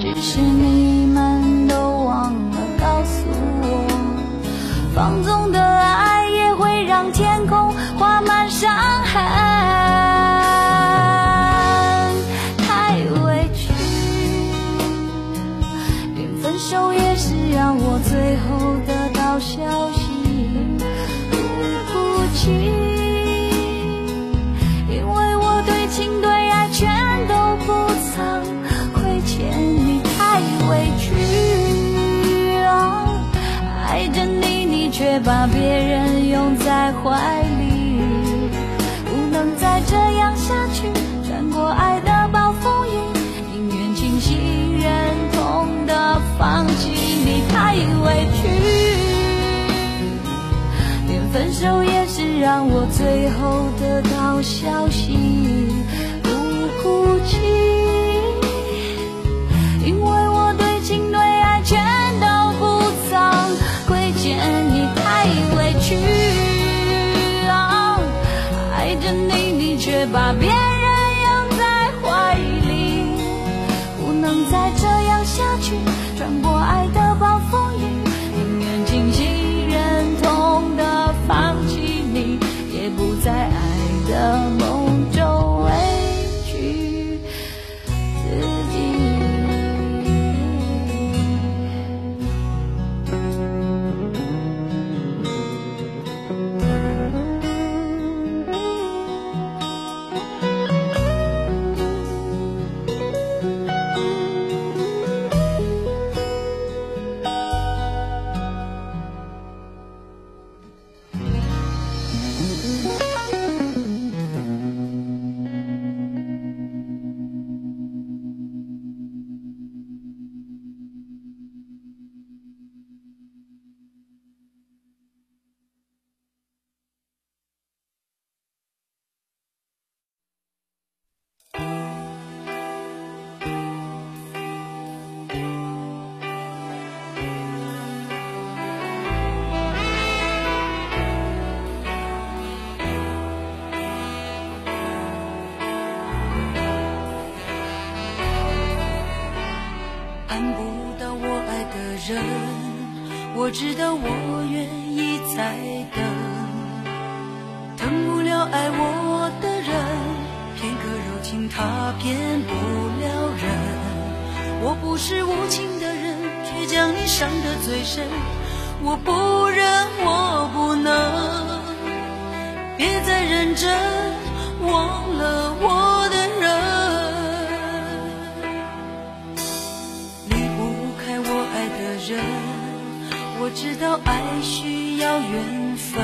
只是你们都忘了告诉我，放纵的爱也会让天空画满伤痕。太委屈，连分手也是让我最后得到消息，不哭泣，因为我对情对却把别人拥在怀里，不能再这样下去，穿过爱的暴风雨，宁愿清醒忍痛的放弃你，太委屈。连分手也是让我最后得到消息，不哭泣，着你，你却把别人拥在怀里，不能再人，我知道我愿意再等。等不了爱我的人，片刻柔情他骗不了人。我不是无情的人，却将你伤得最深。我不忍，我不能，别再认真，忘了我我知道爱需要缘分，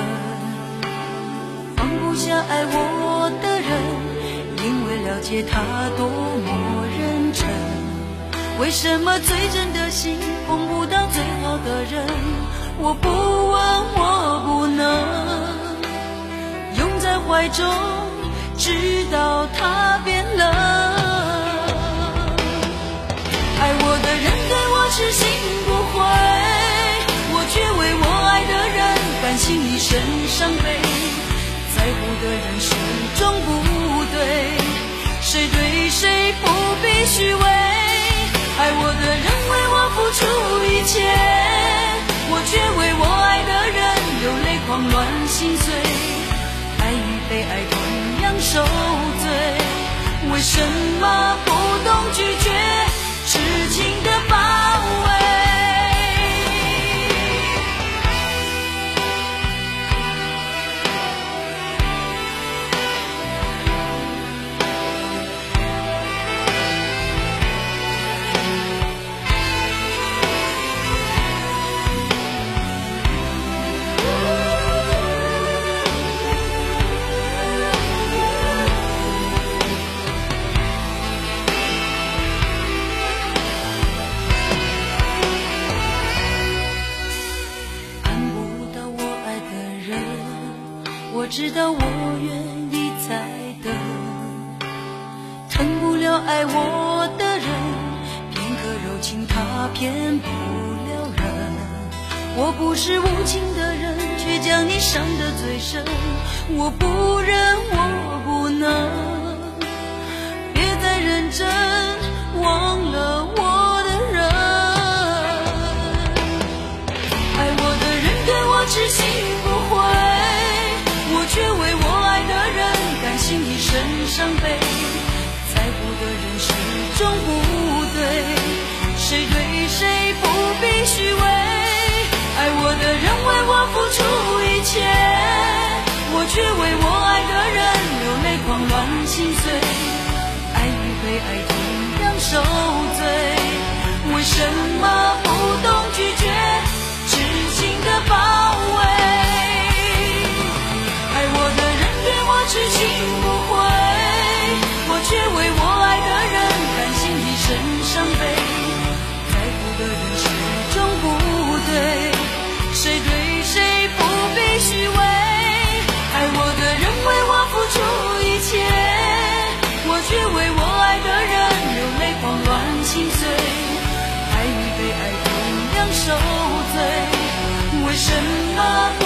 放不下爱我的人，因为了解他多么认真。为什么最真的心碰不到最好的人？我不问，我不能拥在怀中，直到他变虚伪。爱我的人为我付出一切，我却为我爱的人流泪狂乱心碎。爱与被爱同样受罪，为什么不懂拒绝？我知道我愿意再等。疼不了爱我的人，片刻柔情他骗不了人。我不是无情的人，却将你伤得最深。我不忍，我不能，一身伤悲，在乎的人始终不对。谁对谁不必虚伪，爱我的人为我付出一切，我却为我爱的人流泪狂乱，心碎。爱与被爱同样受罪，为什么？悲在乎的人始终不对，谁对谁不必虚伪。爱我的人为我付出一切，我却为我爱的人流泪、狂乱、心碎。爱与被爱同样受罪，为什么？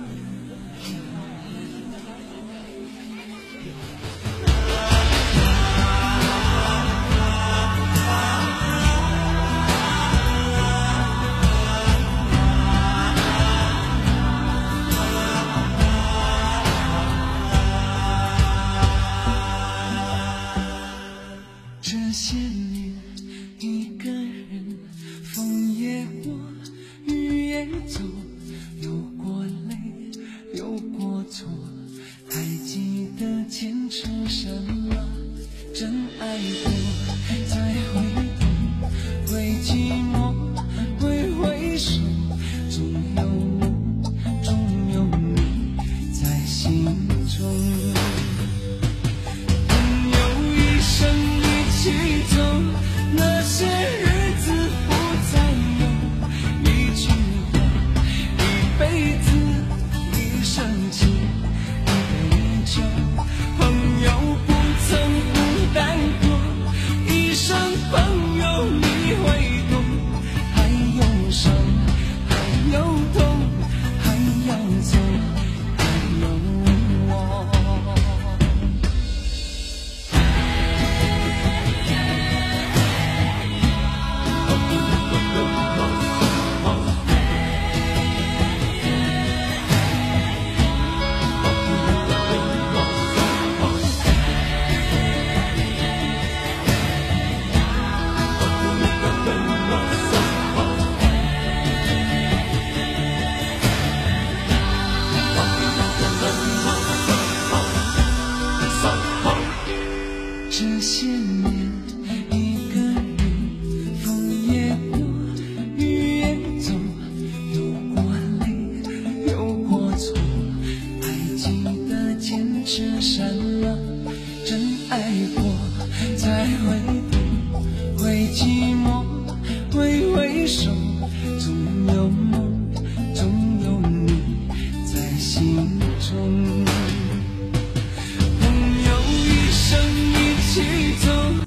这些年这些年，一个人，风也过，雨也走，有过泪，有过错，还记得坚持什么？真爱过